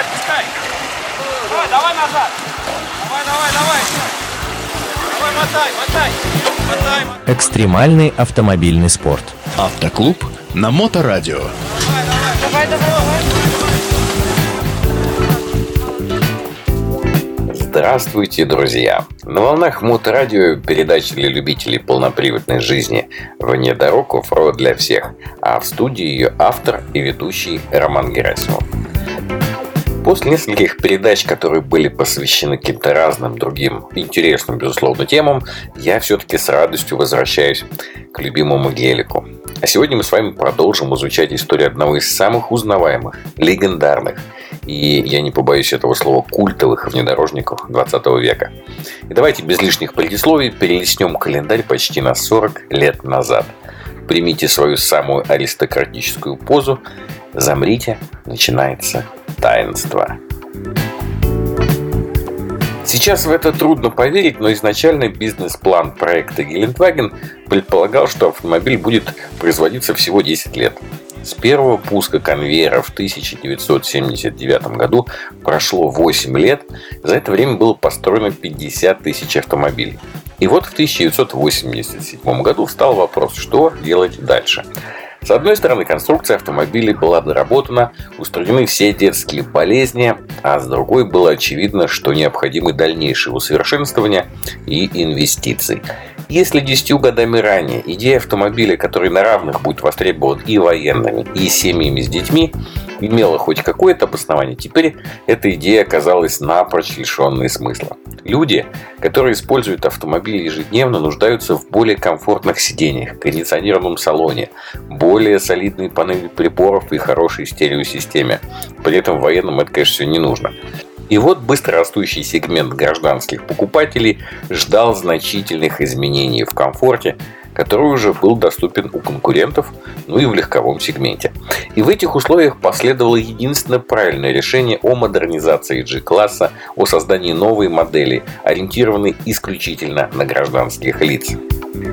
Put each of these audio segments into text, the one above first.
Давай, отпускай. Давай, давай назад. Давай, давай, давай. Давай, мотай, мотай. Мотай, мотай. Экстремальный автомобильный спорт. Автоклуб на Моторадио. Давай, давай, давай. Здравствуйте, друзья! На волнах Моторадио передача для любителей полноприводной жизни «Вне дорог оффроуд для всех», а в студии ее автор и ведущий Роман Герасимов. После нескольких передач, которые были посвящены каким-то разным другим интересным, безусловно, темам, я все-таки с радостью возвращаюсь к любимому гелику. А сегодня мы с вами продолжим изучать историю одного из самых узнаваемых, легендарных и, я не побоюсь этого слова, культовых внедорожников 20 века. И давайте без лишних предисловий перелистнем календарь почти на 40 лет назад. Примите свою самую аристократическую позу, замрите, начинается таинство. Сейчас в это трудно поверить, но изначальный бизнес-план проекта Гелендваген предполагал, что автомобиль будет производиться всего 10 лет. С первого пуска конвейера в 1979 году прошло 8 лет. За это время было построено 50 тысяч автомобилей. И вот в 1987 году встал вопрос, что делать дальше. С одной стороны, конструкция автомобилей была доработана, устранены все детские болезни, а с другой было очевидно, что необходимы дальнейшие усовершенствования и инвестиции. Если десятью годами ранее идея автомобиля, который на равных будет востребован и военными, и семьями с детьми, имела хоть какое-то обоснование, теперь эта идея оказалась напрочь лишенной смысла. Люди, которые используют автомобили ежедневно, нуждаются в более комфортных сидениях, кондиционированном салоне, более солидной панели приборов и хорошей стереосистеме. При этом военным это, конечно, все не нужно. И вот быстрорастущий сегмент гражданских покупателей ждал значительных изменений в комфорте, который уже был доступен у конкурентов, ну и в легковом сегменте. И в этих условиях последовало единственное правильное решение о модернизации G-класса, о создании новой модели, ориентированной исключительно на гражданских лиц.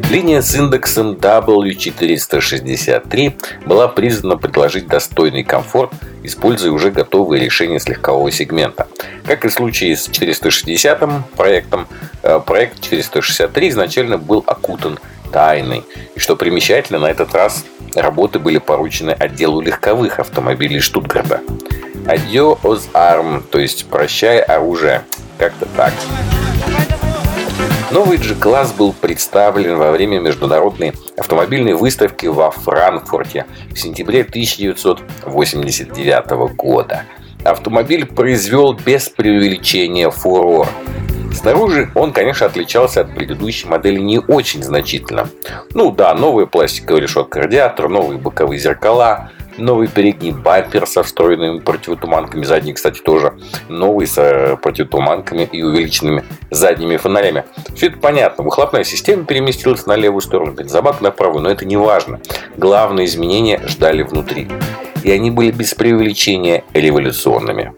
Линия с индексом W463 была призвана предложить достойный комфорт, используя уже готовые решения с легкового сегмента. Как и в случае с 460 проектом, э, проект 463 изначально был окутан тайной. И что примечательно, на этот раз работы были поручены отделу легковых автомобилей Штутгарта. Адьо оз арм, то есть прощай оружие. Как-то так. Новый G-класс был представлен во время международной автомобильной выставки во Франкфурте в сентябре 1989 года. Автомобиль произвел без преувеличения фурор. Снаружи он, конечно, отличался от предыдущей модели не очень значительно. Ну да, новая пластиковая решетка радиатора, новые боковые зеркала, Новый передний бампер со встроенными противотуманками, задний, кстати, тоже новый с э, противотуманками и увеличенными задними фонарями. Все это понятно. Выхлопная система переместилась на левую сторону, бензобак на правую, но это не важно. Главные изменения ждали внутри. И они были без преувеличения революционными.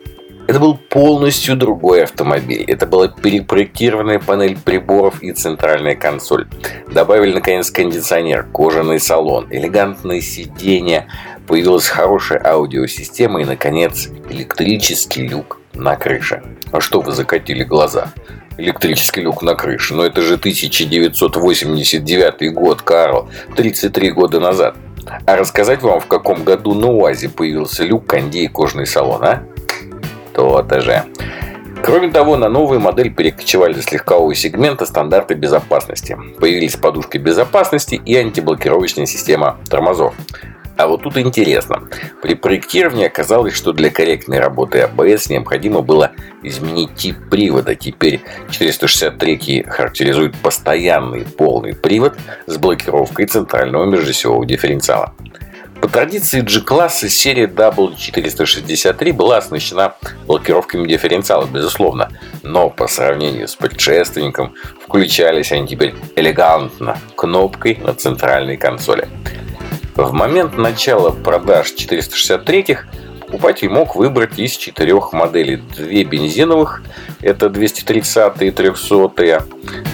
Это был полностью другой автомобиль. Это была перепроектированная панель приборов и центральная консоль. Добавили, наконец, кондиционер, кожаный салон, элегантные сиденья, появилась хорошая аудиосистема и, наконец, электрический люк на крыше. А что вы закатили глаза? Электрический люк на крыше. Но это же 1989 год, Карл. 33 года назад. А рассказать вам, в каком году на УАЗе появился люк, кондей и кожный салон, а? То-то. Кроме того, на новую модель перекочевали с легкового сегмента стандарты безопасности. Появились подушки безопасности и антиблокировочная система тормозов. А вот тут интересно. При проектировании оказалось, что для корректной работы АБС необходимо было изменить тип привода. Теперь 463 характеризует постоянный полный привод с блокировкой центрального межосевого дифференциала. По традиции G-класса серия W463 была оснащена блокировками дифференциала, безусловно, но по сравнению с предшественником включались они теперь элегантно кнопкой на центральной консоли. В момент начала продаж 463-х покупатель мог выбрать из четырех моделей. Две бензиновых, это 230 и 300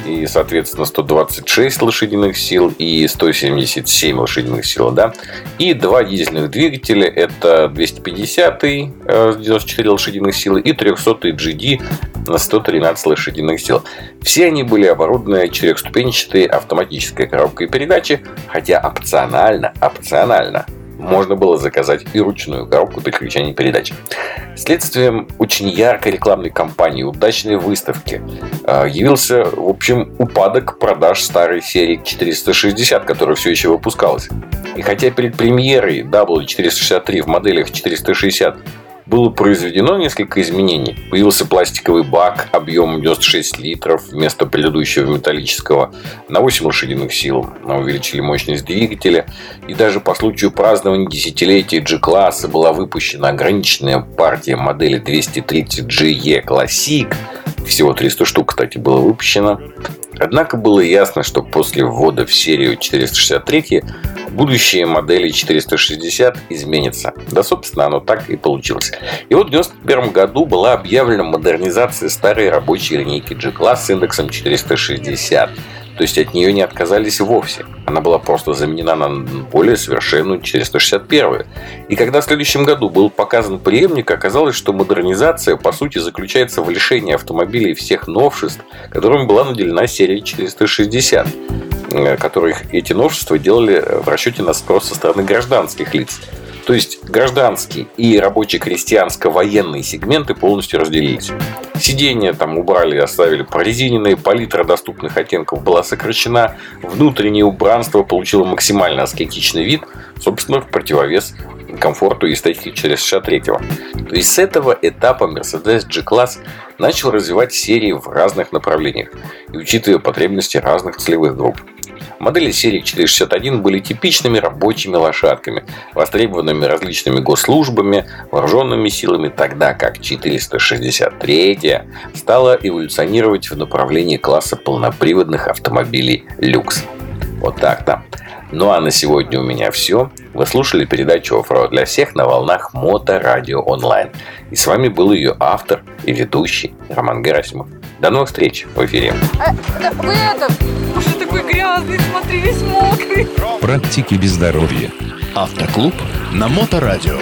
и, соответственно, 126 лошадиных сил и 177 лошадиных сил, да. И два дизельных двигателя, это 250 94 лошадиных силы и 300 GD на 113 лошадиных сил. Все они были оборудованы четырехступенчатой автоматической коробкой передачи, хотя опционально, опционально можно было заказать и ручную коробку переключения передач. Следствием очень яркой рекламной кампании, удачной выставки э, явился, в общем, упадок продаж старой серии 460, которая все еще выпускалась. И хотя перед премьерой W463 в моделях 460 было произведено несколько изменений. Появился пластиковый бак объемом 96 литров вместо предыдущего металлического на 8 лошадиных сил. Увеличили мощность двигателя. И даже по случаю празднования десятилетия G-класса была выпущена ограниченная партия модели 230GE Classic. Всего 300 штук, кстати, было выпущено. Однако было ясно, что после ввода в серию 463 будущее модели 460 изменится. Да, собственно, оно так и получилось. И вот в 1991 году была объявлена модернизация старой рабочей линейки G-Class с индексом 460. То есть от нее не отказались вовсе. Она была просто заменена на более совершенную 461. И когда в следующем году был показан преемник, оказалось, что модернизация по сути заключается в лишении автомобилей всех новшеств, которыми была наделена серия 460 э, которых эти новшества делали в расчете на спрос со стороны гражданских лиц. То есть гражданский и рабоче-крестьянско-военные сегменты полностью разделились. Сиденья там убрали, оставили прорезиненные, палитра доступных оттенков была сокращена, внутреннее убранство получило максимально аскетичный вид, собственно, в противовес комфорту и эстетике через 63-го. То есть с этого этапа Mercedes G-Class начал развивать серии в разных направлениях и учитывая потребности разных целевых групп. Модели серии 461 были типичными рабочими лошадками, востребованными различными госслужбами, вооруженными силами, тогда как 463 стала эволюционировать в направлении класса полноприводных автомобилей люкс. Вот так-то. Ну а на сегодня у меня все. Вы слушали передачу «Оффроуд для всех» на волнах Моторадио онлайн. И с вами был ее автор и ведущий Роман Герасимов. До новых встреч в эфире. А, да, вы это, уже такой грязный, смотри, весь мокрый. Практики без здоровья. Автоклуб на Моторадио.